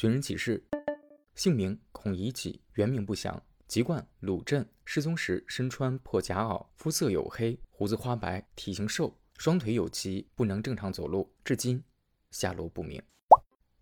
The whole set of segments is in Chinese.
寻人启事，姓名孔乙己，原名不详，籍贯鲁镇。失踪时身穿破夹袄，肤色黝黑，胡子花白，体型瘦，双腿有疾，不能正常走路，至今下落不明。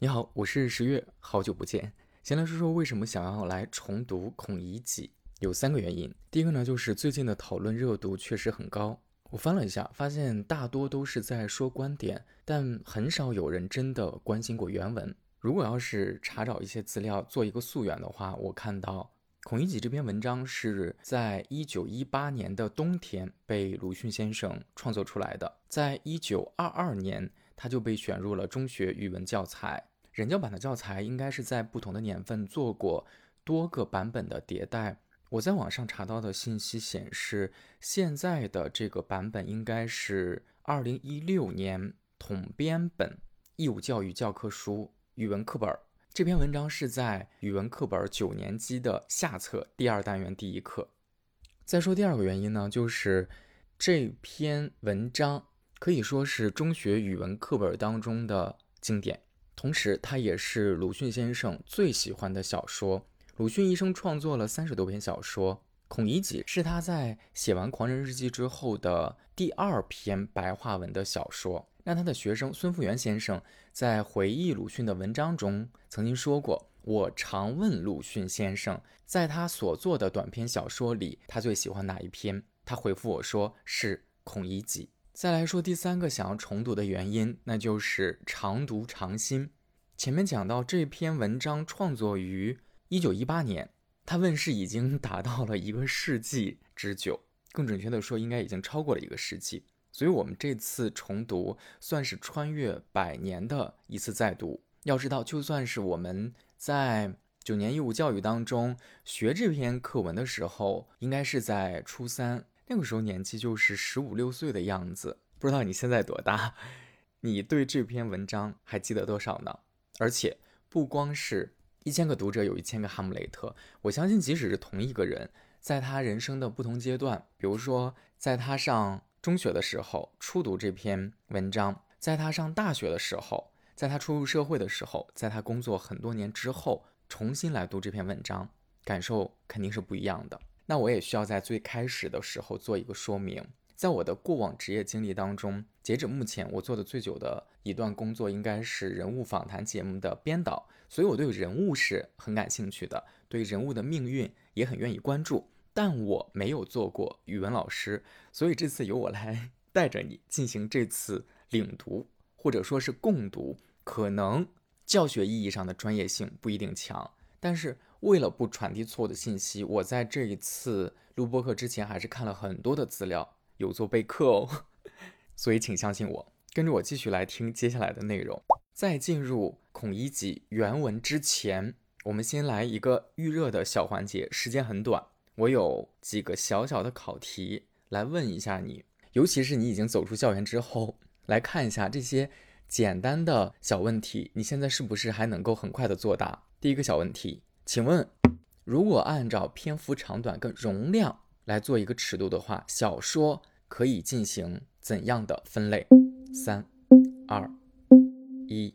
你好，我是十月，好久不见。先来说说为什么想要来重读孔乙己，有三个原因。第一个呢，就是最近的讨论热度确实很高。我翻了一下，发现大多都是在说观点，但很少有人真的关心过原文。如果要是查找一些资料做一个溯源的话，我看到孔乙己这篇文章是在一九一八年的冬天被鲁迅先生创作出来的，在一九二二年他就被选入了中学语文教材。人教版的教材应该是在不同的年份做过多个版本的迭代。我在网上查到的信息显示，现在的这个版本应该是二零一六年统编本义务教育教科书语文课本。这篇文章是在语文课本九年级的下册第二单元第一课。再说第二个原因呢，就是这篇文章可以说是中学语文课本当中的经典，同时它也是鲁迅先生最喜欢的小说。鲁迅一生创作了三十多篇小说，《孔乙己》是他在写完《狂人日记》之后的第二篇白话文的小说。让他的学生孙复元先生在回忆鲁迅的文章中曾经说过：“我常问鲁迅先生，在他所作的短篇小说里，他最喜欢哪一篇？他回复我说是《孔乙己》。”再来说第三个想要重读的原因，那就是常读常新。前面讲到这篇文章创作于。一九一八年，它问世已经达到了一个世纪之久，更准确的说，应该已经超过了一个世纪。所以，我们这次重读算是穿越百年的一次再读。要知道，就算是我们在九年义务教育当中学这篇课文的时候，应该是在初三，那个时候年纪就是十五六岁的样子。不知道你现在多大？你对这篇文章还记得多少呢？而且，不光是。一千个读者有一千个哈姆雷特。我相信，即使是同一个人，在他人生的不同阶段，比如说，在他上中学的时候初读这篇文章，在他上大学的时候，在他初入社会的时候，在他工作很多年之后重新来读这篇文章，感受肯定是不一样的。那我也需要在最开始的时候做一个说明。在我的过往职业经历当中，截止目前，我做的最久的一段工作应该是人物访谈节目的编导，所以我对人物是很感兴趣的，对人物的命运也很愿意关注。但我没有做过语文老师，所以这次由我来 带着你进行这次领读，或者说是共读，可能教学意义上的专业性不一定强，但是为了不传递错误的信息，我在这一次录播课之前还是看了很多的资料。有做备课哦，所以请相信我，跟着我继续来听接下来的内容。在进入孔乙己原文之前，我们先来一个预热的小环节，时间很短，我有几个小小的考题来问一下你，尤其是你已经走出校园之后，来看一下这些简单的小问题，你现在是不是还能够很快的作答？第一个小问题，请问，如果按照篇幅长短跟容量。来做一个尺度的话，小说可以进行怎样的分类？三、二、一，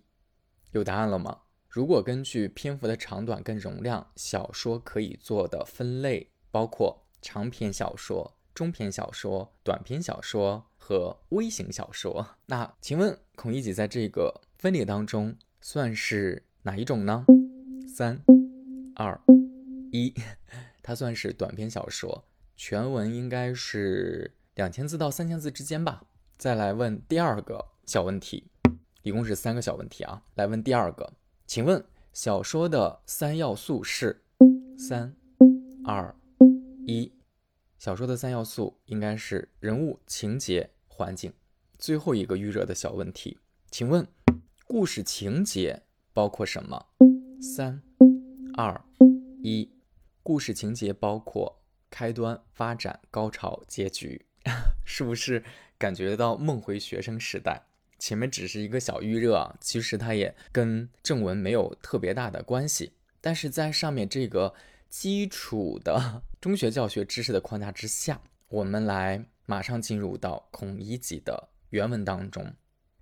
有答案了吗？如果根据篇幅的长短跟容量，小说可以做的分类包括长篇小说、中篇小说、短篇小说和微型小说。那请问孔乙己在这个分类当中算是哪一种呢？三、二、一，它算是短篇小说。全文应该是两千字到三千字之间吧。再来问第二个小问题，一共是三个小问题啊。来问第二个，请问小说的三要素是？三、二、一。小说的三要素应该是人物、情节、环境。最后一个预热的小问题，请问故事情节包括什么？三、二、一。故事情节包括。开端、发展、高潮、结局，是不是感觉到梦回学生时代？前面只是一个小预热啊，其实它也跟正文没有特别大的关系。但是在上面这个基础的中学教学知识的框架之下，我们来马上进入到孔乙己的原文当中。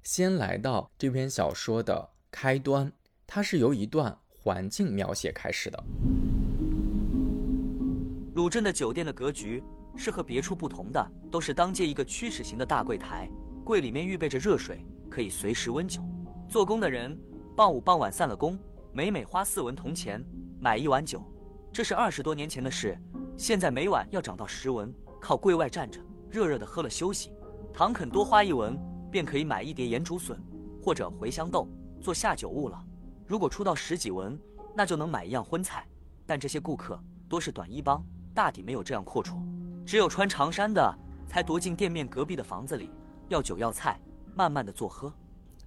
先来到这篇小说的开端，它是由一段环境描写开始的。鲁镇的酒店的格局是和别处不同的，都是当街一个曲尺形的大柜台，柜里面预备着热水，可以随时温酒。做工的人傍午傍晚散了工，每每花四文铜钱买一碗酒，这是二十多年前的事，现在每晚要涨到十文，靠柜外站着，热热的喝了休息。唐肯多花一文，便可以买一碟盐竹笋或者茴香豆做下酒物了。如果出到十几文，那就能买一样荤菜。但这些顾客多是短衣帮，大抵没有这样阔绰。只有穿长衫的才踱进店面隔壁的房子里，要酒要菜，慢慢的坐喝。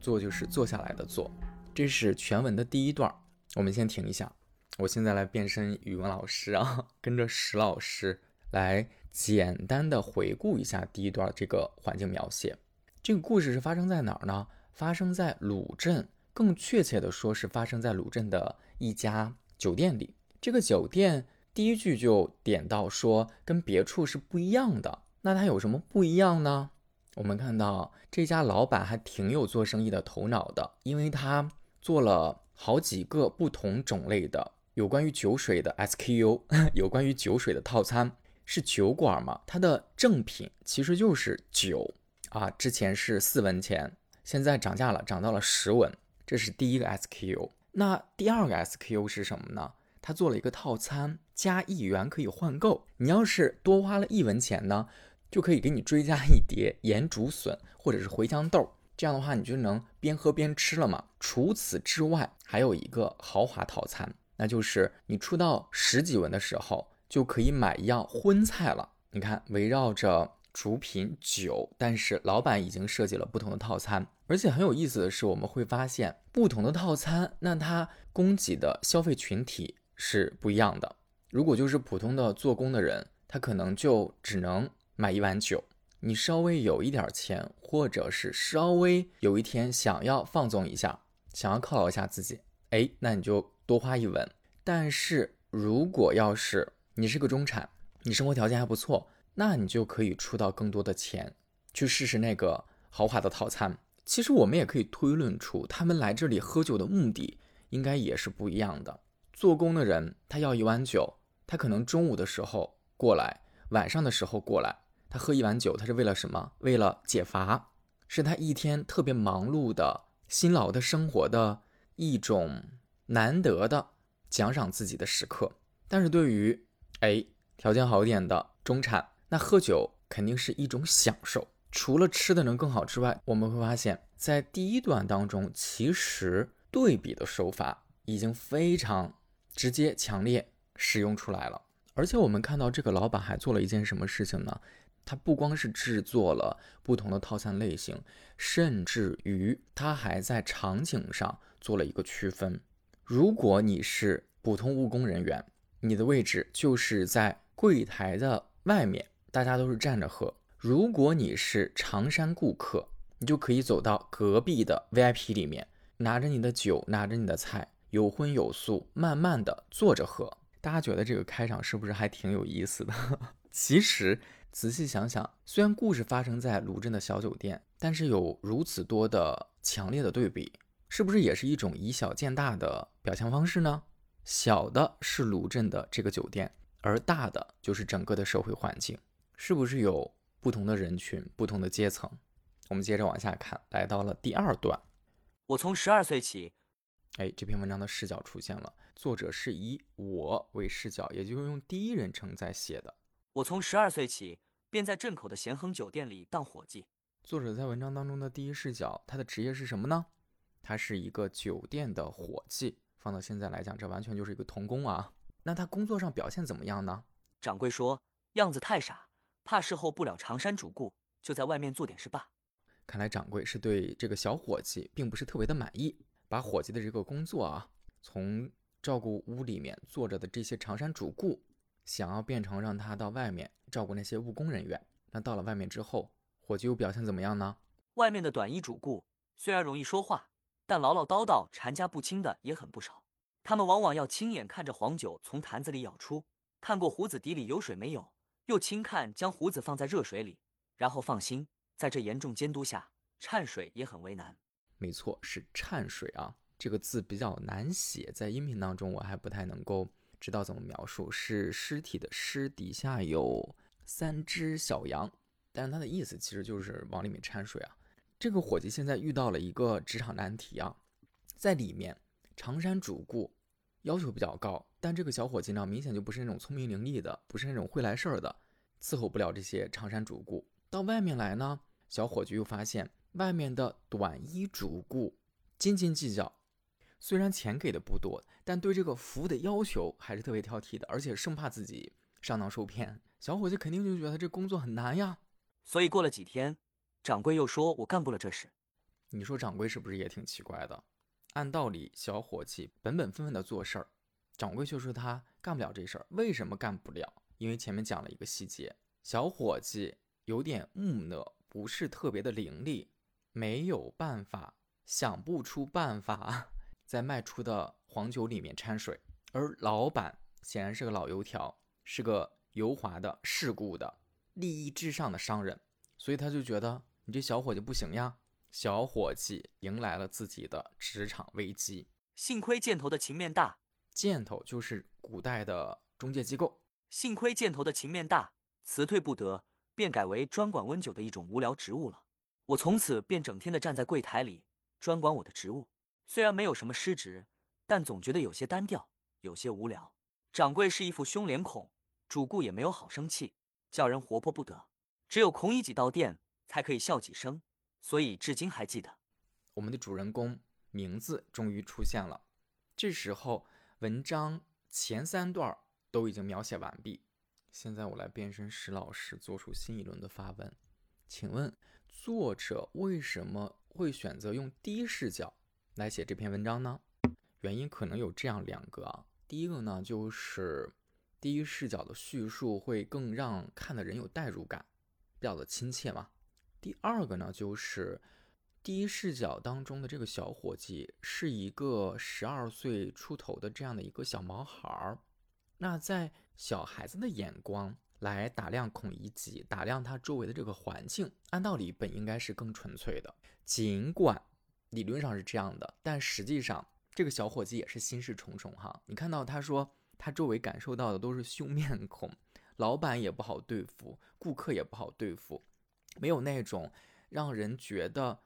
坐就是坐下来的坐。这是全文的第一段，我们先停一下。我现在来变身语文老师啊，跟着石老师来简单的回顾一下第一段这个环境描写。这个故事是发生在哪儿呢？发生在鲁镇。更确切的说，是发生在鲁镇的一家酒店里。这个酒店第一句就点到说，跟别处是不一样的。那它有什么不一样呢？我们看到这家老板还挺有做生意的头脑的，因为他做了好几个不同种类的有关于酒水的 SKU，有关于酒水的套餐。是酒馆嘛？它的正品其实就是酒啊。之前是四文钱，现在涨价了，涨到了十文。这是第一个 SKU，那第二个 SKU 是什么呢？它做了一个套餐，加一元可以换购。你要是多花了一文钱呢，就可以给你追加一碟盐竹笋或者是茴香豆。这样的话，你就能边喝边吃了嘛。除此之外，还有一个豪华套餐，那就是你出到十几文的时候，就可以买一样荤菜了。你看，围绕着。主品酒，但是老板已经设计了不同的套餐，而且很有意思的是，我们会发现不同的套餐，那它供给的消费群体是不一样的。如果就是普通的做工的人，他可能就只能买一碗酒。你稍微有一点钱，或者是稍微有一天想要放纵一下，想要犒劳一下自己，哎，那你就多花一文。但是如果要是你是个中产，你生活条件还不错。那你就可以出到更多的钱，去试试那个豪华的套餐。其实我们也可以推论出，他们来这里喝酒的目的应该也是不一样的。做工的人他要一碗酒，他可能中午的时候过来，晚上的时候过来，他喝一碗酒，他是为了什么？为了解乏，是他一天特别忙碌的、辛劳的生活的一种难得的奖赏自己的时刻。但是对于哎条件好一点的中产，那喝酒肯定是一种享受，除了吃的能更好之外，我们会发现，在第一段当中，其实对比的手法已经非常直接、强烈使用出来了。而且我们看到这个老板还做了一件什么事情呢？他不光是制作了不同的套餐类型，甚至于他还在场景上做了一个区分。如果你是普通务工人员，你的位置就是在柜台的外面。大家都是站着喝。如果你是长衫顾客，你就可以走到隔壁的 VIP 里面，拿着你的酒，拿着你的菜，有荤有素，慢慢的坐着喝。大家觉得这个开场是不是还挺有意思的？其实仔细想想，虽然故事发生在鲁镇的小酒店，但是有如此多的强烈的对比，是不是也是一种以小见大的表现方式呢？小的是鲁镇的这个酒店，而大的就是整个的社会环境。是不是有不同的人群、不同的阶层？我们接着往下看，来到了第二段。我从十二岁起，哎，这篇文章的视角出现了，作者是以我为视角，也就是用第一人称在写的。我从十二岁起，便在镇口的咸亨酒店里当伙计。作者在文章当中的第一视角，他的职业是什么呢？他是一个酒店的伙计。放到现在来讲，这完全就是一个童工啊。那他工作上表现怎么样呢？掌柜说，样子太傻。怕事后不了长衫主顾，就在外面做点事罢。看来掌柜是对这个小伙计并不是特别的满意，把伙计的这个工作啊，从照顾屋里面坐着的这些长衫主顾，想要变成让他到外面照顾那些务工人员。那到了外面之后，伙计又表现怎么样呢？外面的短衣主顾虽然容易说话，但唠唠叨叨、缠家不清的也很不少。他们往往要亲眼看着黄酒从坛子里舀出，看过胡子底里有水没有。又轻看将胡子放在热水里，然后放心，在这严重监督下，掺水也很为难。没错，是掺水啊。这个字比较难写，在音频当中我还不太能够知道怎么描述。是尸体的尸底下有三只小羊，但是它的意思其实就是往里面掺水啊。这个伙计现在遇到了一个职场难题啊，在里面长衫主顾，要求比较高，但这个小伙计呢，明显就不是那种聪明伶俐的，不是那种会来事儿的，伺候不了这些长衫主顾。到外面来呢，小伙计又发现外面的短衣主顾斤斤计较，虽然钱给的不多，但对这个服务的要求还是特别挑剔的，而且生怕自己上当受骗。小伙计肯定就觉得这工作很难呀。所以过了几天。掌柜又说：“我干不了这事。”你说掌柜是不是也挺奇怪的？按道理，小伙计本本分分的做事儿，掌柜却说他干不了这事儿。为什么干不了？因为前面讲了一个细节：小伙计有点木讷，不是特别的伶俐，没有办法，想不出办法在卖出的黄酒里面掺水。而老板显然是个老油条，是个油滑的、世故的、利益至上的商人，所以他就觉得。你这小伙计不行呀！小伙计迎来了自己的职场危机。幸亏箭头的情面大，箭头就是古代的中介机构。幸亏箭头的情面大，辞退不得，便改为专管温酒的一种无聊职务了。我从此便整天的站在柜台里，专管我的职务。虽然没有什么失职，但总觉得有些单调，有些无聊。掌柜是一副凶脸孔，主顾也没有好生气，叫人活泼不得。只有孔乙己到店。才可以笑几声，所以至今还记得。我们的主人公名字终于出现了。这时候文章前三段都已经描写完毕。现在我来变身石老师，做出新一轮的发问。请问作者为什么会选择用第一视角来写这篇文章呢？原因可能有这样两个啊。第一个呢，就是第一视角的叙述会更让看的人有代入感，比较的亲切嘛。第二个呢，就是第一视角当中的这个小伙计是一个十二岁出头的这样的一个小毛孩儿。那在小孩子的眼光来打量孔乙己，打量他周围的这个环境，按道理本应该是更纯粹的。尽管理论上是这样的，但实际上这个小伙计也是心事重重哈。你看到他说他周围感受到的都是凶面孔，老板也不好对付，顾客也不好对付。没有那种让人觉得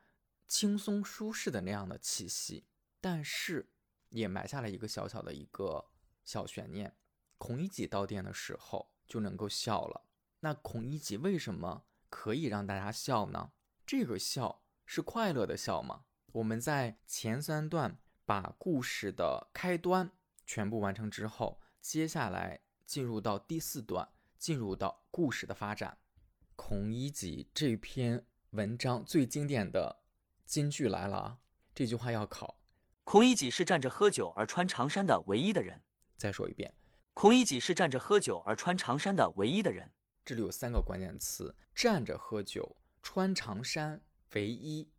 轻松舒适的那样的气息，但是也埋下了一个小小的一个小悬念。孔乙己到店的时候就能够笑了，那孔乙己为什么可以让大家笑呢？这个笑是快乐的笑吗？我们在前三段把故事的开端全部完成之后，接下来进入到第四段，进入到故事的发展。孔乙己这篇文章最经典的金句来了啊！这句话要考。孔乙己是站着喝酒而穿长衫的唯一的人。再说一遍，孔乙己是站着喝酒而穿长衫的唯一的人。这里有三个关键词：站着喝酒、穿长衫、唯一。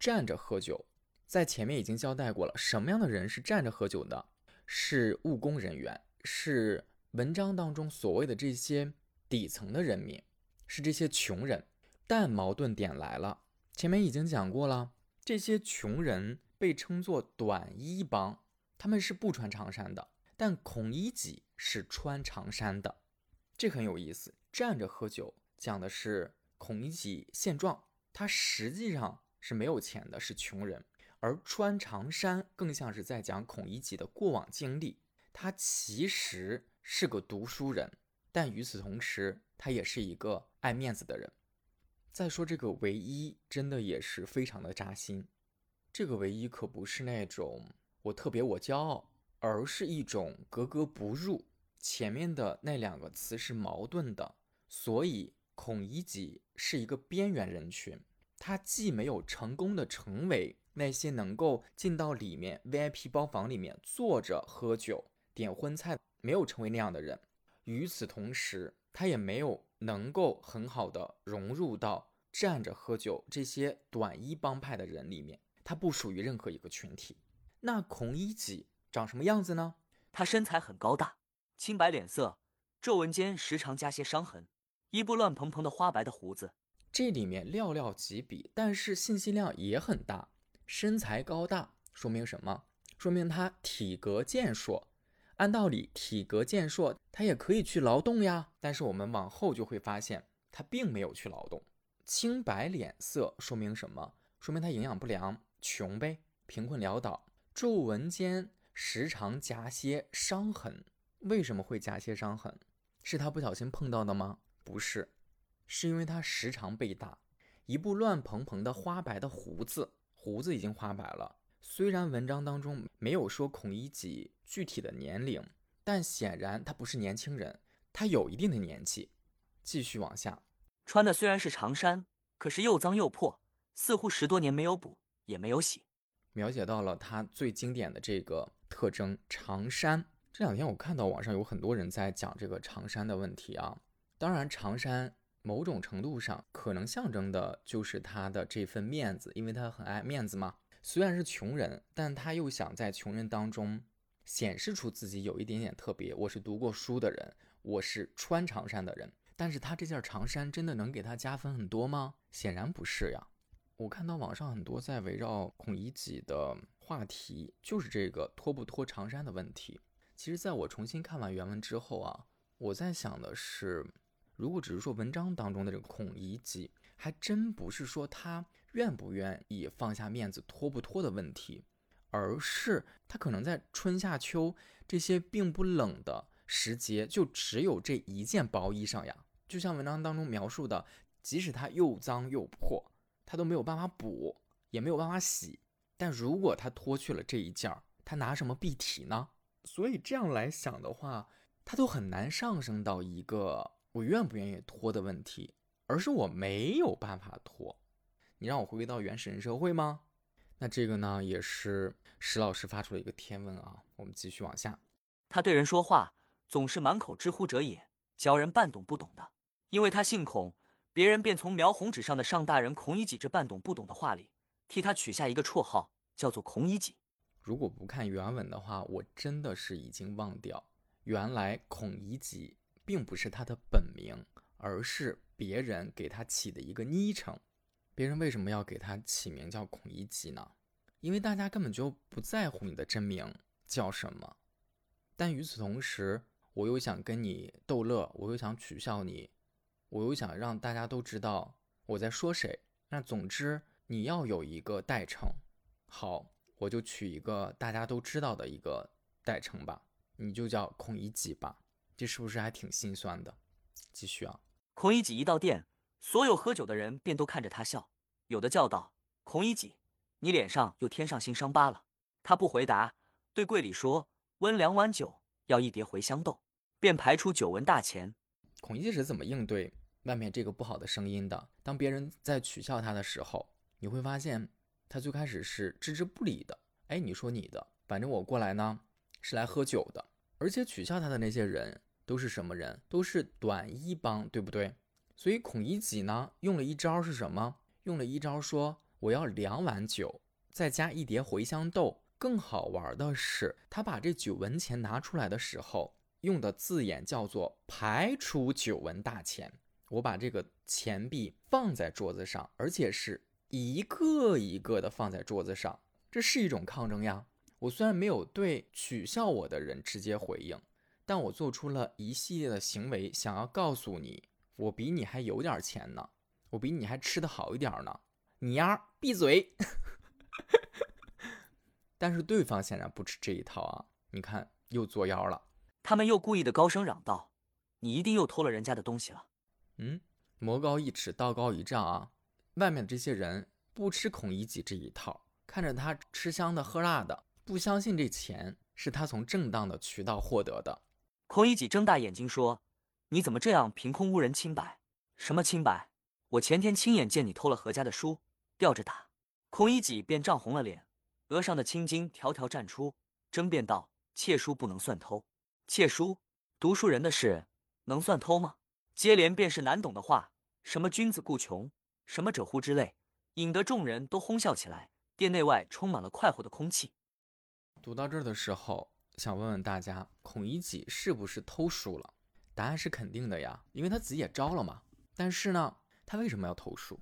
站着喝酒，在前面已经交代过了，什么样的人是站着喝酒的？是务工人员，是文章当中所谓的这些底层的人民。是这些穷人，但矛盾点来了。前面已经讲过了，这些穷人被称作短衣帮，他们是不穿长衫的。但孔乙己是穿长衫的，这很有意思。站着喝酒讲的是孔乙己现状，他实际上是没有钱的，是穷人；而穿长衫更像是在讲孔乙己的过往经历，他其实是个读书人。但与此同时，他也是一个爱面子的人。再说这个唯一，真的也是非常的扎心。这个唯一可不是那种我特别我骄傲，而是一种格格不入。前面的那两个词是矛盾的，所以孔乙己是一个边缘人群。他既没有成功的成为那些能够进到里面 VIP 包房里面坐着喝酒点荤菜，没有成为那样的人。与此同时，他也没有能够很好的融入到站着喝酒这些短衣帮派的人里面，他不属于任何一个群体。那孔乙己长什么样子呢？他身材很高大，清白脸色，皱纹间时常加些伤痕，一部乱蓬蓬的花白的胡子。这里面寥寥几笔，但是信息量也很大。身材高大，说明什么？说明他体格健硕。按道理，体格健硕，他也可以去劳动呀。但是我们往后就会发现，他并没有去劳动。青白脸色说明什么？说明他营养不良，穷呗，贫困潦倒。皱纹间时常夹些伤痕，为什么会夹些伤痕？是他不小心碰到的吗？不是，是因为他时常被打。一部乱蓬蓬的花白的胡子，胡子已经花白了。虽然文章当中没有说孔乙己具体的年龄，但显然他不是年轻人，他有一定的年纪。继续往下，穿的虽然是长衫，可是又脏又破，似乎十多年没有补也没有洗。描写到了他最经典的这个特征——长衫。这两天我看到网上有很多人在讲这个长衫的问题啊。当然，长衫某种程度上可能象征的就是他的这份面子，因为他很爱面子嘛。虽然是穷人，但他又想在穷人当中显示出自己有一点点特别。我是读过书的人，我是穿长衫的人。但是他这件长衫真的能给他加分很多吗？显然不是呀。我看到网上很多在围绕孔乙己的话题，就是这个脱不脱长衫的问题。其实，在我重新看完原文之后啊，我在想的是，如果只是说文章当中的这个孔乙己。还真不是说他愿不愿意放下面子脱不脱的问题，而是他可能在春夏秋这些并不冷的时节，就只有这一件薄衣裳呀。就像文章当中描述的，即使它又脏又破，他都没有办法补，也没有办法洗。但如果他脱去了这一件儿，他拿什么蔽体呢？所以这样来想的话，他都很难上升到一个我愿不愿意脱的问题。而是我没有办法脱，你让我回归到原始人社会吗？那这个呢，也是石老师发出了一个天问啊。我们继续往下，他对人说话总是满口知乎者也，教人半懂不懂的。因为他姓孔，别人便从描红纸上的上大人孔乙己这半懂不懂的话里，替他取下一个绰号，叫做孔乙己。如果不看原文的话，我真的是已经忘掉，原来孔乙己并不是他的本名，而是。别人给他起的一个昵称，别人为什么要给他起名叫孔乙己呢？因为大家根本就不在乎你的真名叫什么。但与此同时，我又想跟你逗乐，我又想取笑你，我又想让大家都知道我在说谁。那总之你要有一个代称，好，我就取一个大家都知道的一个代称吧，你就叫孔乙己吧。这是不是还挺心酸的？继续啊。孔乙己一到店，所有喝酒的人便都看着他笑，有的叫道：“孔乙己，你脸上又添上新伤疤了。”他不回答，对柜里说：“温两碗酒，要一碟茴香豆。”便排出酒文大钱。孔乙己是怎么应对外面这个不好的声音的？当别人在取笑他的时候，你会发现他最开始是置之不理的。哎，你说你的，反正我过来呢是来喝酒的，而且取笑他的那些人。都是什么人？都是短衣帮，对不对？所以孔乙己呢，用了一招是什么？用了一招说我要两碗酒，再加一碟茴香豆。更好玩的是，他把这九文钱拿出来的时候，用的字眼叫做排除九文大钱。我把这个钱币放在桌子上，而且是一个一个的放在桌子上，这是一种抗争呀。我虽然没有对取笑我的人直接回应。但我做出了一系列的行为，想要告诉你，我比你还有点钱呢，我比你还吃的好一点呢。你丫闭嘴！但是对方显然不吃这一套啊！你看，又作妖了。他们又故意的高声嚷道：“你一定又偷了人家的东西了。”嗯，魔高一尺，道高一丈啊！外面这些人不吃孔乙己这一套，看着他吃香的喝辣的，不相信这钱是他从正当的渠道获得的。孔乙己睁大眼睛说：“你怎么这样凭空污人清白？什么清白？我前天亲眼见你偷了何家的书，吊着打。”孔乙己便涨红了脸，额上的青筋条条绽出，争辩道：“窃书不能算偷，窃书，读书人的事能算偷吗？”接连便是难懂的话，什么君子固穷，什么者乎之类，引得众人都哄笑起来，店内外充满了快活的空气。读到这儿的时候。想问问大家，孔乙己是不是偷书了？答案是肯定的呀，因为他自己也招了嘛。但是呢，他为什么要偷书？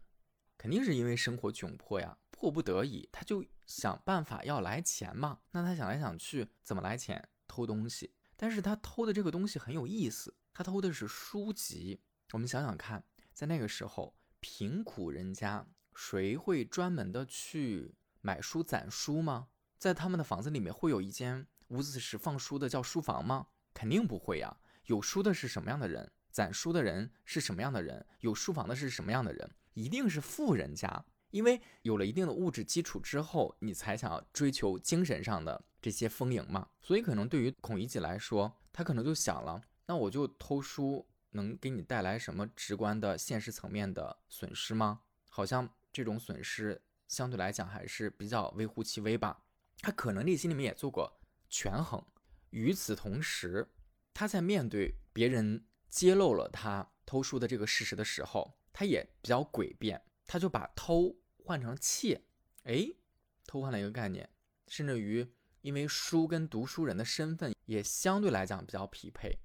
肯定是因为生活窘迫呀，迫不得已，他就想办法要来钱嘛。那他想来想去，怎么来钱？偷东西。但是他偷的这个东西很有意思，他偷的是书籍。我们想想看，在那个时候，贫苦人家谁会专门的去买书攒书吗？在他们的房子里面会有一间无子时放书的叫书房吗？肯定不会呀。有书的是什么样的人？攒书的人是什么样的人？有书房的是什么样的人？一定是富人家，因为有了一定的物质基础之后，你才想要追求精神上的这些丰盈嘛。所以，可能对于孔乙己来说，他可能就想了：那我就偷书，能给你带来什么直观的现实层面的损失吗？好像这种损失相对来讲还是比较微乎其微吧。他可能内心里面也做过权衡。与此同时，他在面对别人。揭露了他偷书的这个事实的时候，他也比较诡辩，他就把偷换成窃，哎，偷换了一个概念，甚至于因为书跟读书人的身份也相对来讲比较匹配，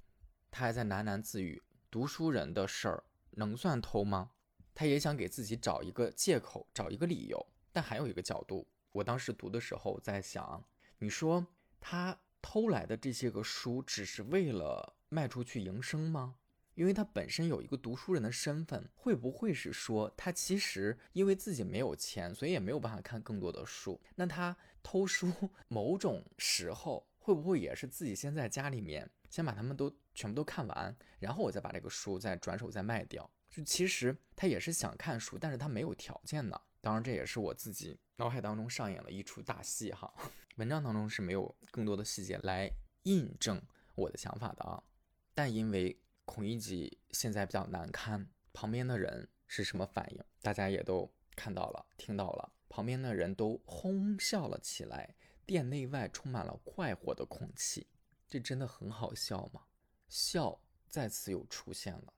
他还在喃喃自语：读书人的事儿能算偷吗？他也想给自己找一个借口，找一个理由。但还有一个角度，我当时读的时候在想，你说他偷来的这些个书，只是为了。卖出去营生吗？因为他本身有一个读书人的身份，会不会是说他其实因为自己没有钱，所以也没有办法看更多的书？那他偷书，某种时候会不会也是自己先在家里面先把他们都全部都看完，然后我再把这个书再转手再卖掉？就其实他也是想看书，但是他没有条件的。当然，这也是我自己脑海当中上演了一出大戏哈。文章当中是没有更多的细节来印证我的想法的啊。但因为孔乙己现在比较难堪，旁边的人是什么反应？大家也都看到了、听到了，旁边的人都哄笑了起来，店内外充满了快活的空气。这真的很好笑吗？笑再次又出现了。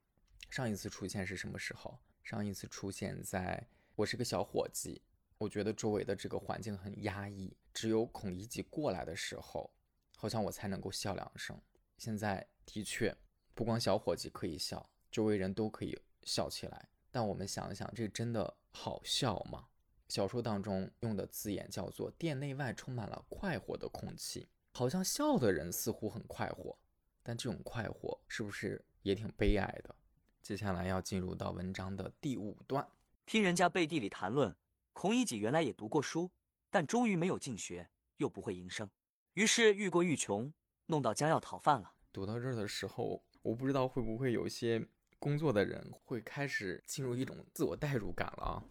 上一次出现是什么时候？上一次出现在我是个小伙计，我觉得周围的这个环境很压抑，只有孔乙己过来的时候，好像我才能够笑两声。现在。的确，不光小伙计可以笑，周围人都可以笑起来。但我们想一想，这真的好笑吗？小说当中用的字眼叫做“店内外充满了快活的空气”，好像笑的人似乎很快活，但这种快活是不是也挺悲哀的？接下来要进入到文章的第五段，听人家背地里谈论，孔乙己原来也读过书，但终于没有进学，又不会营生，于是愈过愈穷，弄到将要讨饭了。读到这儿的时候，我不知道会不会有一些工作的人会开始进入一种自我代入感了啊。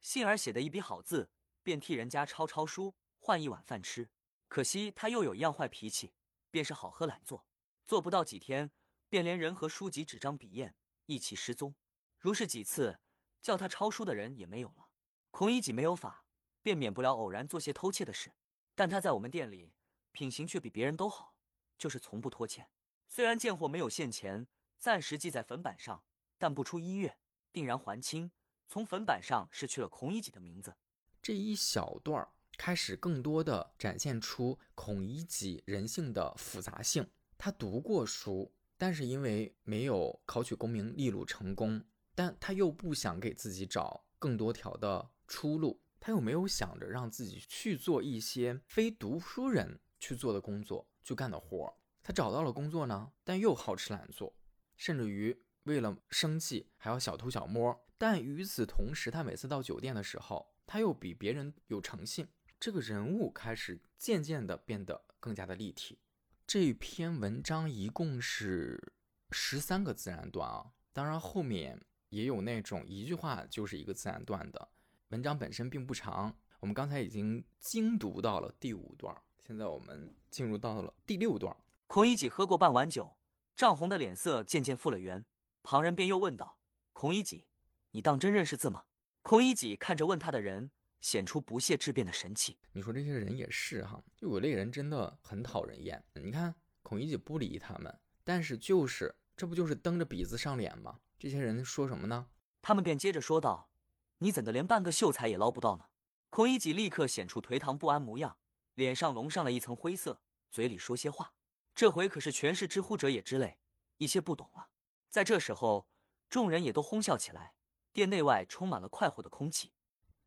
幸而写的一笔好字，便替人家抄抄书，换一碗饭吃。可惜他又有一样坏脾气，便是好喝懒做，做不到几天，便连人和书籍、纸张、笔砚一起失踪。如是几次，叫他抄书的人也没有了。孔乙己没有法，便免不了偶然做些偷窃的事。但他在我们店里品行却比别人都好，就是从不拖欠。虽然贱货没有现钱，暂时记在粉板上，但不出一月，定然还清。从粉板上失去了孔乙己的名字。这一小段开始更多的展现出孔乙己人性的复杂性。他读过书，但是因为没有考取功名利禄成功，但他又不想给自己找更多条的出路，他又没有想着让自己去做一些非读书人去做的工作，去干的活儿。他找到了工作呢，但又好吃懒做，甚至于为了生计还要小偷小摸。但与此同时，他每次到酒店的时候，他又比别人有诚信。这个人物开始渐渐的变得更加的立体。这篇文章一共是十三个自然段啊，当然后面也有那种一句话就是一个自然段的。文章本身并不长，我们刚才已经精读到了第五段，现在我们进入到了第六段。孔乙己喝过半碗酒，涨红的脸色渐渐复了原。旁人便又问道：“孔乙己，你当真认识字吗？”孔乙己看着问他的人，显出不屑质辩的神气。你说这些人也是哈，就有类人真的很讨人厌。你看孔乙己不理他们，但是就是这不就是蹬着鼻子上脸吗？这些人说什么呢？他们便接着说道：“你怎的连半个秀才也捞不到呢？”孔乙己立刻显出颓唐不安模样，脸上笼上了一层灰色，嘴里说些话。这回可是全是知乎者也之类，一些不懂了。在这时候，众人也都哄笑起来，店内外充满了快活的空气。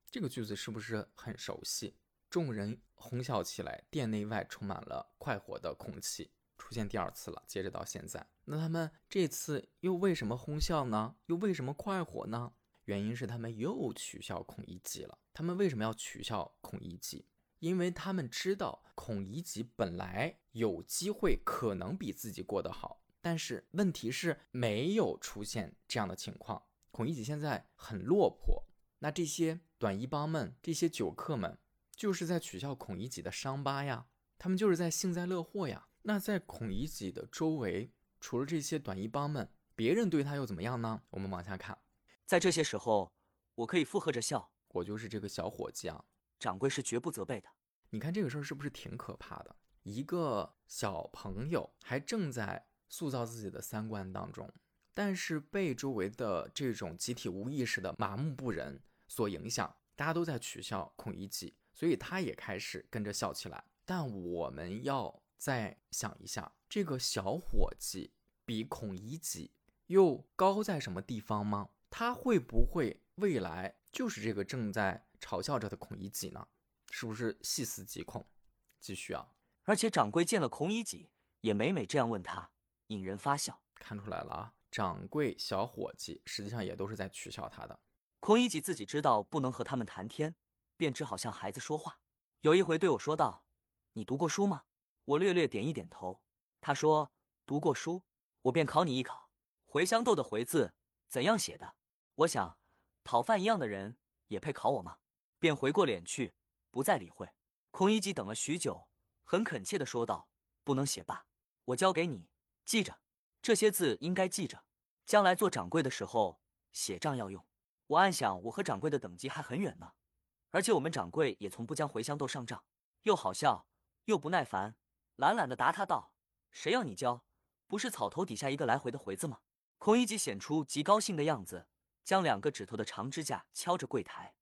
这个句子是不是很熟悉？众人哄笑起来，店内外充满了快活的空气。出现第二次了，接着到现在，那他们这次又为什么哄笑呢？又为什么快活呢？原因是他们又取笑孔乙己了。他们为什么要取笑孔乙己？因为他们知道孔乙己本来有机会可能比自己过得好，但是问题是没有出现这样的情况。孔乙己现在很落魄，那这些短衣帮们、这些酒客们，就是在取笑孔乙己的伤疤呀，他们就是在幸灾乐祸呀。那在孔乙己的周围，除了这些短衣帮们，别人对他又怎么样呢？我们往下看，在这些时候，我可以附和着笑，我就是这个小伙计啊。掌柜是绝不责备的。你看这个事儿是不是挺可怕的？一个小朋友还正在塑造自己的三观当中，但是被周围的这种集体无意识的麻木不仁所影响，大家都在取笑孔乙己，所以他也开始跟着笑起来。但我们要。再想一下，这个小伙计比孔乙己又高在什么地方吗？他会不会未来就是这个正在嘲笑着的孔乙己呢？是不是细思极恐？继续啊！而且掌柜见了孔乙己，也每每这样问他，引人发笑。看出来了啊！掌柜、小伙计实际上也都是在取笑他的。孔乙己自己知道不能和他们谈天，便只好向孩子说话。有一回对我说道：“你读过书吗？”我略略点一点头。他说：“读过书，我便考你一考。茴香豆的茴字怎样写的？”我想，讨饭一样的人也配考我吗？便回过脸去，不再理会。孔乙己等了许久，很恳切的说道：“不能写罢，我交给你，记着。这些字应该记着，将来做掌柜的时候写账要用。”我暗想，我和掌柜的等级还很远呢，而且我们掌柜也从不将茴香豆上账，又好笑又不耐烦。懒懒的答他道：“谁要你教？不是草头底下一个来回的回字吗？”孔乙己显出极高兴的样子，将两个指头的长指甲敲着柜台，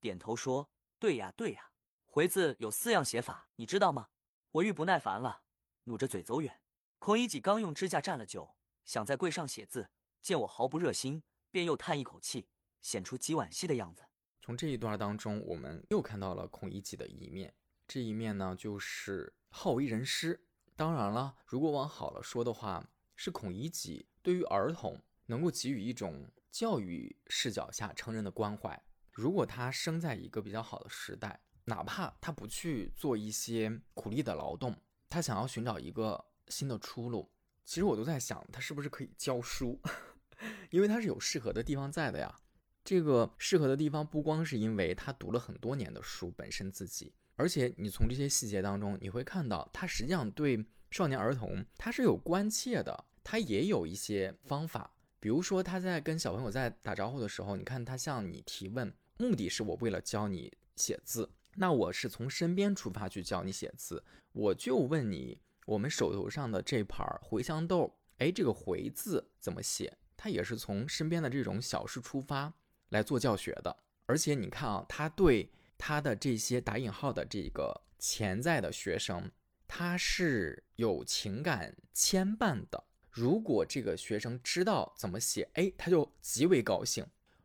点头说：“对呀，对呀，回字有四样写法，你知道吗？”我愈不耐烦了，努着嘴走远。孔乙己刚用指甲蘸了酒，想在柜上写字，见我毫不热心，便又叹一口气，显出极惋惜的样子。从这一段当中，我们又看到了孔乙己的一面。这一面呢，就是好为人师。当然了，如果往好了说的话，是孔乙己对于儿童能够给予一种教育视角下成人的关怀。如果他生在一个比较好的时代，哪怕他不去做一些苦力的劳动，他想要寻找一个新的出路，其实我都在想，他是不是可以教书？因为他是有适合的地方在的呀。这个适合的地方不光是因为他读了很多年的书本身自己。而且你从这些细节当中，你会看到他实际上对少年儿童他是有关切的，他也有一些方法。比如说他在跟小朋友在打招呼的时候，你看他向你提问，目的是我为了教你写字，那我是从身边出发去教你写字，我就问你，我们手头上的这盘茴香豆，哎，这个茴字怎么写？他也是从身边的这种小事出发来做教学的。而且你看啊，他对。他的这些打引号的这个潜在的学生，他是有情感牵绊的。如果这个学生知道怎么写，哎，他就极为高兴；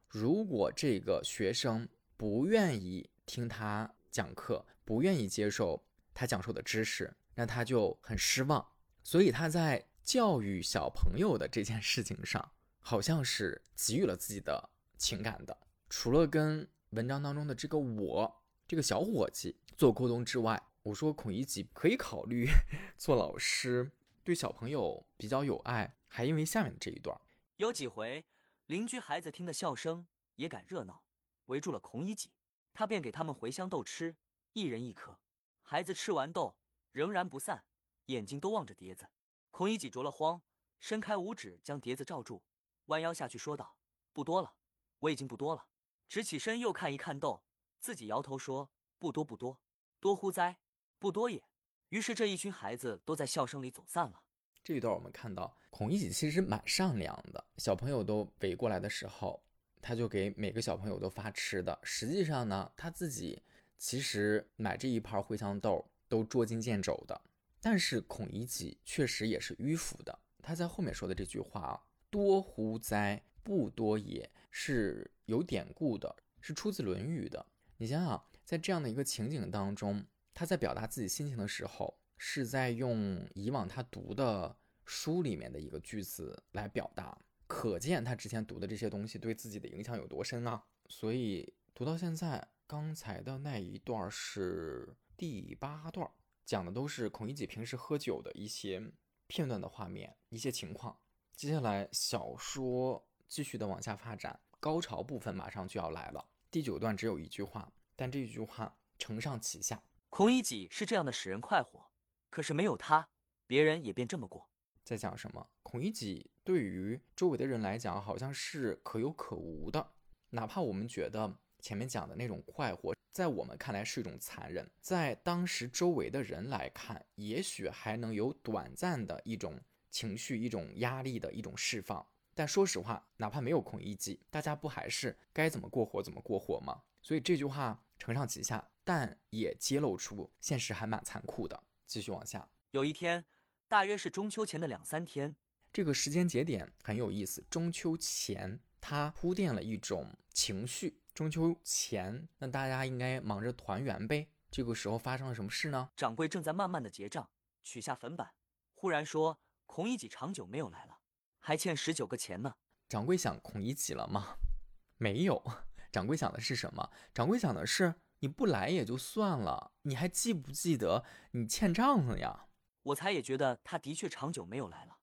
如果这个学生不愿意听他讲课，不愿意接受他讲授的知识，那他就很失望。所以他在教育小朋友的这件事情上，好像是给予了自己的情感的，除了跟。文章当中的这个我，这个小伙计做沟通之外，我说孔乙己可以考虑 做老师，对小朋友比较有爱，还因为下面这一段，有几回邻居孩子听的笑声也赶热闹，围住了孔乙己，他便给他们茴香豆吃，一人一颗。孩子吃完豆仍然不散，眼睛都望着碟子。孔乙己着了慌，伸开五指将碟子罩住，弯腰下去说道：“不多了，我已经不多了。”直起身又看一看豆，自己摇头说：“不多不多，多乎哉？不多也。”于是这一群孩子都在笑声里走散了。这一段我们看到孔乙己其实蛮善良的，小朋友都围过来的时候，他就给每个小朋友都发吃的。实际上呢，他自己其实买这一盘茴香豆都捉襟见肘的。但是孔乙己确实也是迂腐的，他在后面说的这句话啊：“多乎哉？”不多也是有典故的，是出自《论语》的。你想想，在这样的一个情景当中，他在表达自己心情的时候，是在用以往他读的书里面的一个句子来表达，可见他之前读的这些东西对自己的影响有多深啊！所以读到现在，刚才的那一段是第八段，讲的都是孔乙己平时喝酒的一些片段的画面、一些情况。接下来小说继续的往下发展，高潮部分马上就要来了。第九段只有一句话，但这一句话承上启下。孔乙己是这样的使人快活，可是没有他，别人也便这么过。在讲什么？孔乙己对于周围的人来讲，好像是可有可无的。哪怕我们觉得前面讲的那种快活，在我们看来是一种残忍，在当时周围的人来看，也许还能有短暂的一种情绪、一种压力的一种释放。但说实话，哪怕没有孔乙己，大家不还是该怎么过活怎么过活吗？所以这句话承上启下，但也揭露出现实还蛮残酷的。继续往下，有一天，大约是中秋前的两三天，这个时间节点很有意思。中秋前，它铺垫了一种情绪。中秋前，那大家应该忙着团圆呗。这个时候发生了什么事呢？掌柜正在慢慢的结账，取下粉板，忽然说：“孔乙己长久没有来了。”还欠十九个钱呢。掌柜想孔乙己了吗？没有。掌柜想的是什么？掌柜想的是你不来也就算了，你还记不记得你欠账了呀？我才也觉得他的确长久没有来了。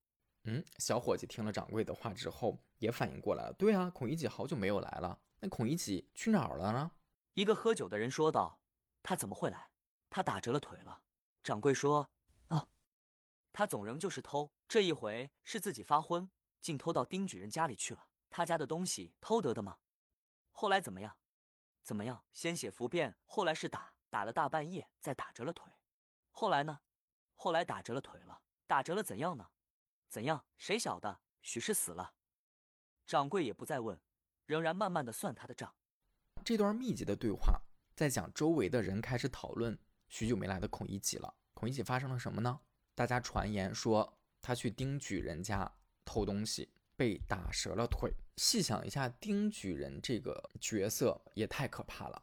嗯，小伙计听了掌柜的话之后也反应过来了。对啊，孔乙己好久没有来了。那孔乙己去哪儿了呢？一个喝酒的人说道：“他怎么会来？他打折了腿了。”掌柜说：“啊，他总仍旧是偷。”这一回是自己发昏，竟偷到丁举人家里去了。他家的东西偷得的吗？后来怎么样？怎么样？先写服辩，后来是打，打了大半夜，再打折了腿。后来呢？后来打折了腿了，打折了怎样呢？怎样？谁晓得？许是死了。掌柜也不再问，仍然慢慢的算他的账。这段密集的对话在讲周围的人开始讨论许久没来的孔乙己了。孔乙己发生了什么呢？大家传言说。他去丁举人家偷东西，被打折了腿。细想一下，丁举人这个角色也太可怕了。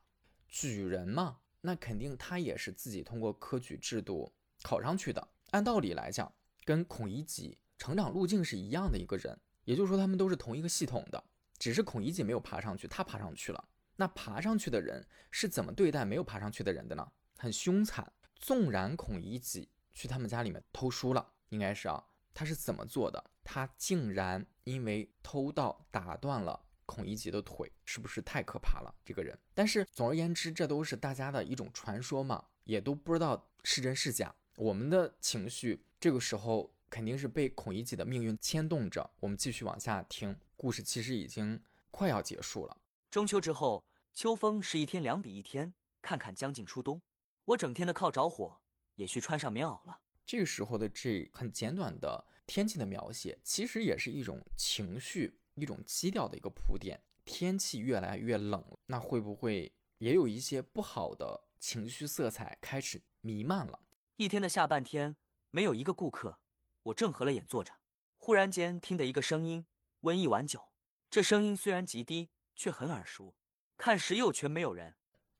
举人嘛，那肯定他也是自己通过科举制度考上去的。按道理来讲，跟孔乙己成长路径是一样的一个人，也就是说他们都是同一个系统的。只是孔乙己没有爬上去，他爬上去了。那爬上去的人是怎么对待没有爬上去的人的呢？很凶残。纵然孔乙己去他们家里面偷书了。应该是啊，他是怎么做的？他竟然因为偷盗打断了孔乙己的腿，是不是太可怕了？这个人。但是总而言之，这都是大家的一种传说嘛，也都不知道是真是假。我们的情绪这个时候肯定是被孔乙己的命运牵动着。我们继续往下听，故事其实已经快要结束了。中秋之后，秋风是一天凉比一天，看看将近初冬，我整天的靠着火，也需穿上棉袄了。这个时候的这很简短的天气的描写，其实也是一种情绪、一种基调的一个铺垫。天气越来越冷，那会不会也有一些不好的情绪色彩开始弥漫了？一天的下半天没有一个顾客，我正合了眼坐着，忽然间听得一个声音：“温一碗酒。”这声音虽然极低，却很耳熟。看时又全没有人。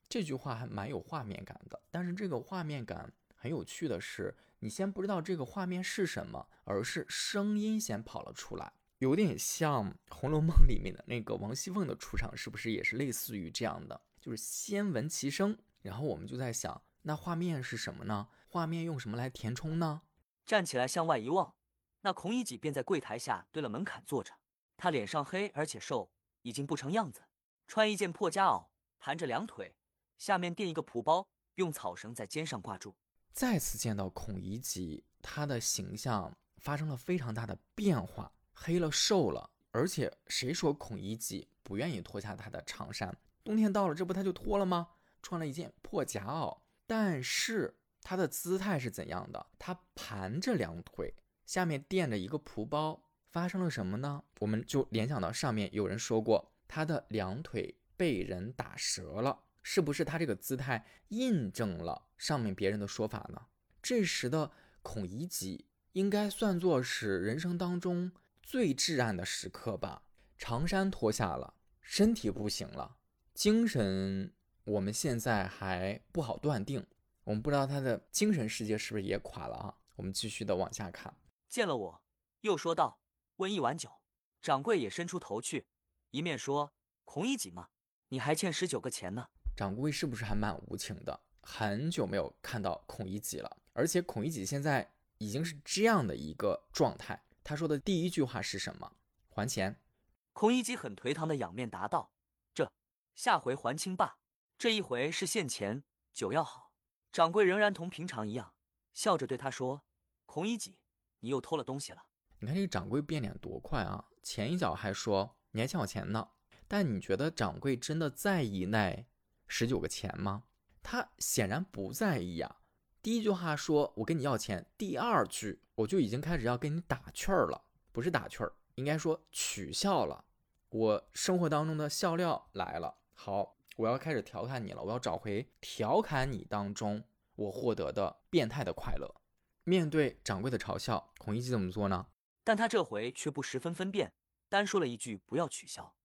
这句话还蛮有画面感的，但是这个画面感。很有趣的是，你先不知道这个画面是什么，而是声音先跑了出来，有点像《红楼梦》里面的那个王熙凤的出场，是不是也是类似于这样的？就是先闻其声，然后我们就在想，那画面是什么呢？画面用什么来填充呢？站起来向外一望，那孔乙己便在柜台下对了门槛坐着，他脸上黑而且瘦，已经不成样子，穿一件破夹袄，盘着两腿，下面垫一个蒲包，用草绳在肩上挂住。再次见到孔乙己，他的形象发生了非常大的变化，黑了瘦了。而且谁说孔乙己不愿意脱下他的长衫？冬天到了，这不他就脱了吗？穿了一件破夹袄，但是他的姿态是怎样的？他盘着两腿，下面垫着一个蒲包，发生了什么呢？我们就联想到上面有人说过，他的两腿被人打折了。是不是他这个姿态印证了上面别人的说法呢？这时的孔乙己应该算作是人生当中最至暗的时刻吧？长衫脱下了，身体不行了，精神我们现在还不好断定，我们不知道他的精神世界是不是也垮了啊？我们继续的往下看。见了我，又说道：“温一碗酒。”掌柜也伸出头去，一面说：“孔乙己嘛，你还欠十九个钱呢。”掌柜是不是还蛮无情的？很久没有看到孔乙己了，而且孔乙己现在已经是这样的一个状态。他说的第一句话是什么？还钱。孔乙己很颓唐的仰面答道：“这下回还清罢。这一回是现钱，酒要好。”掌柜仍然同平常一样，笑着对他说：“孔乙己，你又偷了东西了。”你看这个掌柜变脸多快啊！前一脚还说你还欠我钱呢，但你觉得掌柜真的在意那十九个钱吗？他显然不在意啊。第一句话说我跟你要钱，第二句我就已经开始要跟你打趣儿了，不是打趣儿，应该说取笑了。我生活当中的笑料来了，好，我要开始调侃你了，我要找回调侃你当中我获得的变态的快乐。面对掌柜的嘲笑，孔乙己怎么做呢？但他这回却不十分分辨，单说了一句：“不要取消，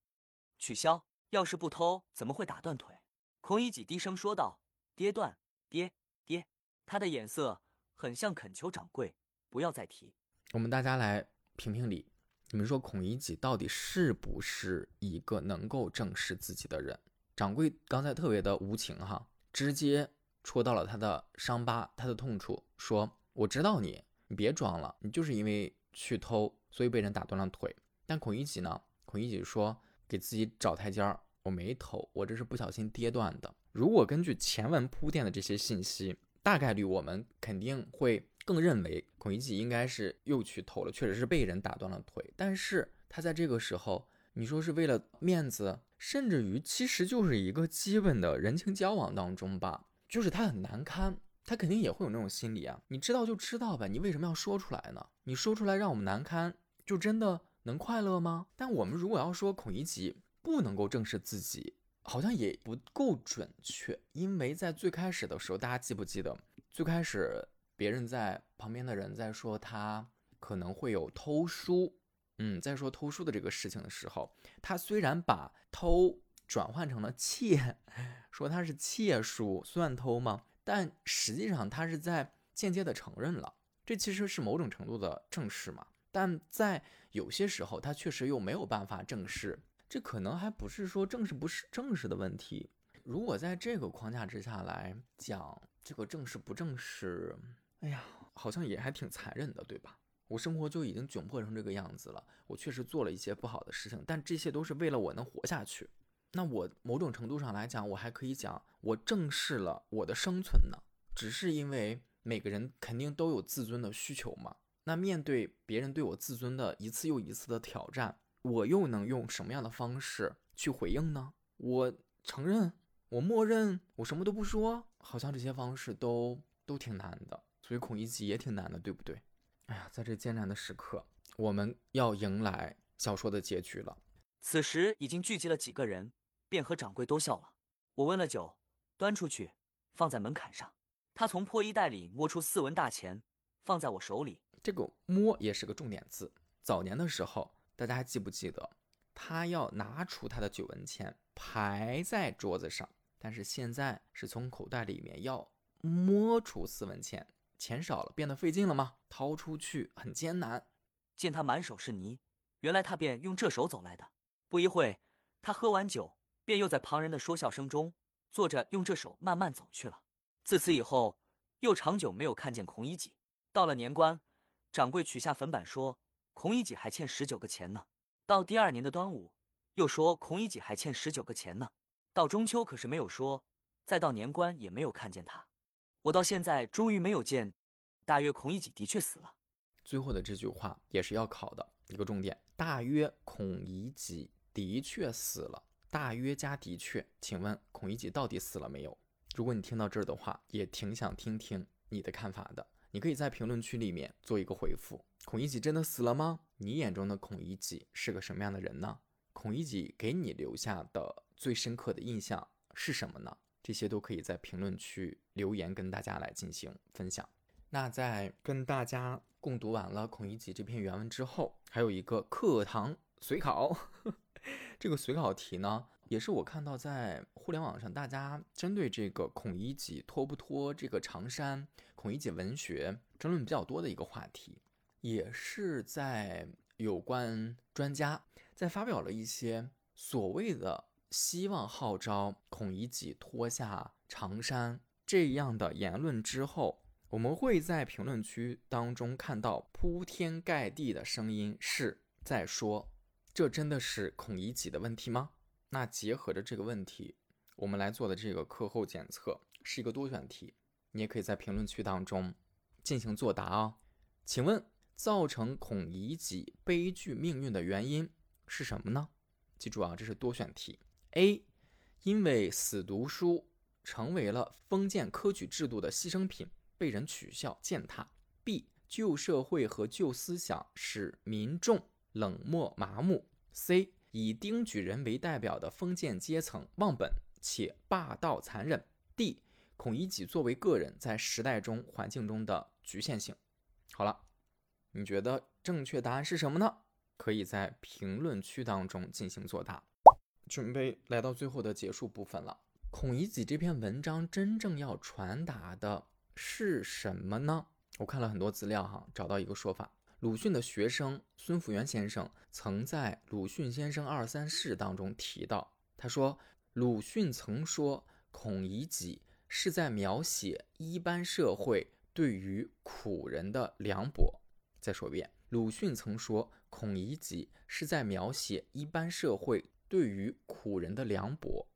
取消。要是不偷，怎么会打断腿？”孔乙己低声说道：“跌断，跌跌。”他的眼色很像恳求掌柜不要再提。我们大家来评评理，你们说孔乙己到底是不是一个能够正视自己的人？掌柜刚才特别的无情哈，直接戳到了他的伤疤，他的痛处，说：“我知道你，你别装了，你就是因为。”去偷，所以被人打断了腿。但孔乙己呢？孔乙己说给自己找台阶儿，我没偷，我这是不小心跌断的。如果根据前文铺垫的这些信息，大概率我们肯定会更认为孔乙己应该是又去偷了，确实是被人打断了腿。但是他在这个时候，你说是为了面子，甚至于其实就是一个基本的人情交往当中吧，就是他很难堪。他肯定也会有那种心理啊，你知道就知道呗，你为什么要说出来呢？你说出来让我们难堪，就真的能快乐吗？但我们如果要说孔乙己不能够正视自己，好像也不够准确，因为在最开始的时候，大家记不记得最开始别人在旁边的人在说他可能会有偷书，嗯，在说偷书的这个事情的时候，他虽然把偷转换成了窃，说他是窃书，算偷吗？但实际上，他是在间接的承认了，这其实是某种程度的正视嘛。但在有些时候，他确实又没有办法正视，这可能还不是说正视不是正视的问题。如果在这个框架之下来讲这个正视不正视，哎呀，好像也还挺残忍的，对吧？我生活就已经窘迫成这个样子了，我确实做了一些不好的事情，但这些都是为了我能活下去。那我某种程度上来讲，我还可以讲，我正视了我的生存呢。只是因为每个人肯定都有自尊的需求嘛。那面对别人对我自尊的一次又一次的挑战，我又能用什么样的方式去回应呢？我承认，我默认，我什么都不说，好像这些方式都都挺难的。所以孔乙己也挺难的，对不对？哎呀，在这艰难的时刻，我们要迎来小说的结局了。此时已经聚集了几个人。便和掌柜都笑了。我温了酒，端出去，放在门槛上。他从破衣袋里摸出四文大钱，放在我手里。这个摸也是个重点字。早年的时候，大家还记不记得，他要拿出他的九文钱排在桌子上，但是现在是从口袋里面要摸出四文钱，钱少了，变得费劲了吗？掏出去很艰难。见他满手是泥，原来他便用这手走来的。不一会，他喝完酒。便又在旁人的说笑声中坐着，用这手慢慢走去了。自此以后，又长久没有看见孔乙己。到了年关，掌柜取下粉板说：“孔乙己还欠十九个钱呢。”到第二年的端午，又说孔乙己还欠十九个钱呢。到中秋可是没有说，再到年关也没有看见他。我到现在终于没有见，大约孔乙己的确死了。最后的这句话也是要考的一个重点：大约孔乙己的确死了。大约加的确，请问孔乙己到底死了没有？如果你听到这儿的话，也挺想听听你的看法的。你可以在评论区里面做一个回复：孔乙己真的死了吗？你眼中的孔乙己是个什么样的人呢？孔乙己给你留下的最深刻的印象是什么呢？这些都可以在评论区留言跟大家来进行分享。那在跟大家共读完了孔乙己这篇原文之后，还有一个课堂随考。这个随考题呢，也是我看到在互联网上大家针对这个孔乙己脱不脱这个长衫、孔乙己文学争论比较多的一个话题，也是在有关专家在发表了一些所谓的希望号召孔乙己脱下长衫这样的言论之后，我们会在评论区当中看到铺天盖地的声音是在说，这真的是孔乙己的问题吗？那结合着这个问题，我们来做的这个课后检测是一个多选题，你也可以在评论区当中进行作答啊。请问，造成孔乙己悲剧命运的原因是什么呢？记住啊，这是多选题。A，因为死读书成为了封建科举制度的牺牲品，被人取笑践踏。B，旧社会和旧思想使民众冷漠麻木。C。以丁举人为代表的封建阶层忘本且霸道残忍。D. 孔乙己作为个人在时代中环境中的局限性。好了，你觉得正确答案是什么呢？可以在评论区当中进行作答。准备来到最后的结束部分了。孔乙己这篇文章真正要传达的是什么呢？我看了很多资料哈，找到一个说法。鲁迅的学生孙辅元先生曾在《鲁迅先生二三事》当中提到，他说：“鲁迅曾说，孔乙己是在描写一般社会对于苦人的凉薄。”再说一遍，鲁迅曾说，孔乙己是在描写一般社会对于苦人的凉薄。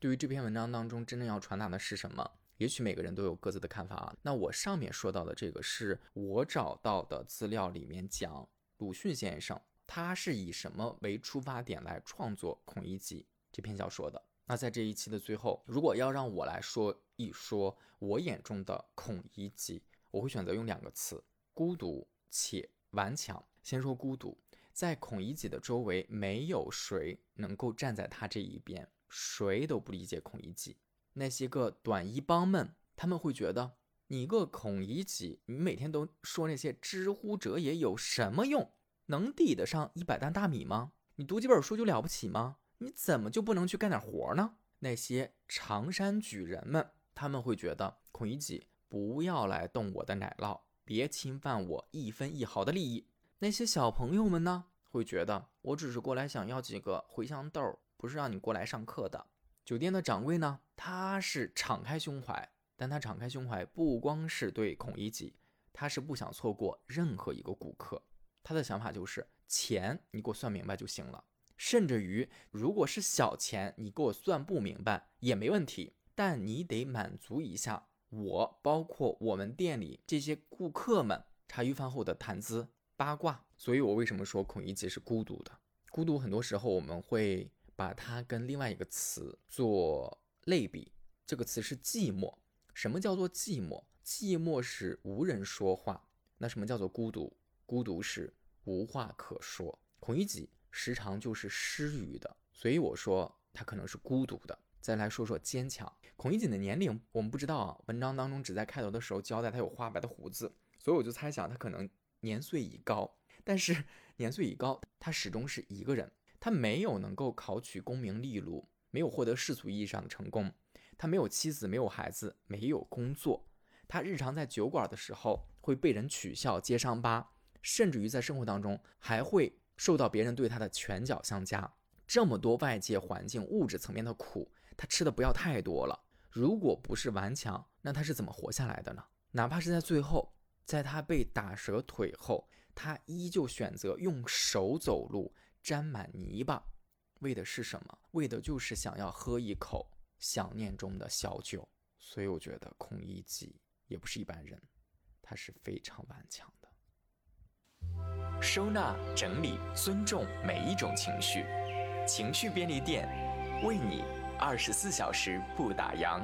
对于这篇文章当中真正要传达的是什么？也许每个人都有各自的看法啊。那我上面说到的这个是我找到的资料里面讲鲁迅先生他是以什么为出发点来创作《孔乙己》这篇小说的。那在这一期的最后，如果要让我来说一说我眼中的孔乙己，我会选择用两个词：孤独且顽强。先说孤独，在孔乙己的周围，没有谁能够站在他这一边，谁都不理解孔乙己。那些个短衣帮们，他们会觉得你个孔乙己，你每天都说那些知乎者也有什么用？能抵得上一百担大米吗？你读几本书就了不起吗？你怎么就不能去干点活呢？那些长衫举人们，他们会觉得孔乙己不要来动我的奶酪，别侵犯我一分一毫的利益。那些小朋友们呢，会觉得我只是过来想要几个茴香豆，不是让你过来上课的。酒店的掌柜呢，他是敞开胸怀，但他敞开胸怀不光是对孔乙己，他是不想错过任何一个顾客。他的想法就是钱你给我算明白就行了，甚至于如果是小钱你给我算不明白也没问题，但你得满足一下我，包括我们店里这些顾客们茶余饭后的谈资八卦。所以我为什么说孔乙己是孤独的？孤独很多时候我们会。把它跟另外一个词做类比，这个词是寂寞。什么叫做寂寞？寂寞是无人说话。那什么叫做孤独？孤独是无话可说。孔乙己时常就是失语的，所以我说他可能是孤独的。再来说说坚强。孔乙己的年龄我们不知道啊，文章当中只在开头的时候交代他有花白的胡子，所以我就猜想他可能年岁已高。但是年岁已高，他始终是一个人。他没有能够考取功名利禄，没有获得世俗意义上的成功。他没有妻子，没有孩子，没有工作。他日常在酒馆的时候会被人取笑、揭伤疤，甚至于在生活当中还会受到别人对他的拳脚相加。这么多外界环境、物质层面的苦，他吃的不要太多了。如果不是顽强，那他是怎么活下来的呢？哪怕是在最后，在他被打折腿后，他依旧选择用手走路。沾满泥巴，为的是什么？为的就是想要喝一口想念中的小酒。所以我觉得孔乙己也不是一般人，他是非常顽强的。收纳、整理、尊重每一种情绪，情绪便利店为你二十四小时不打烊。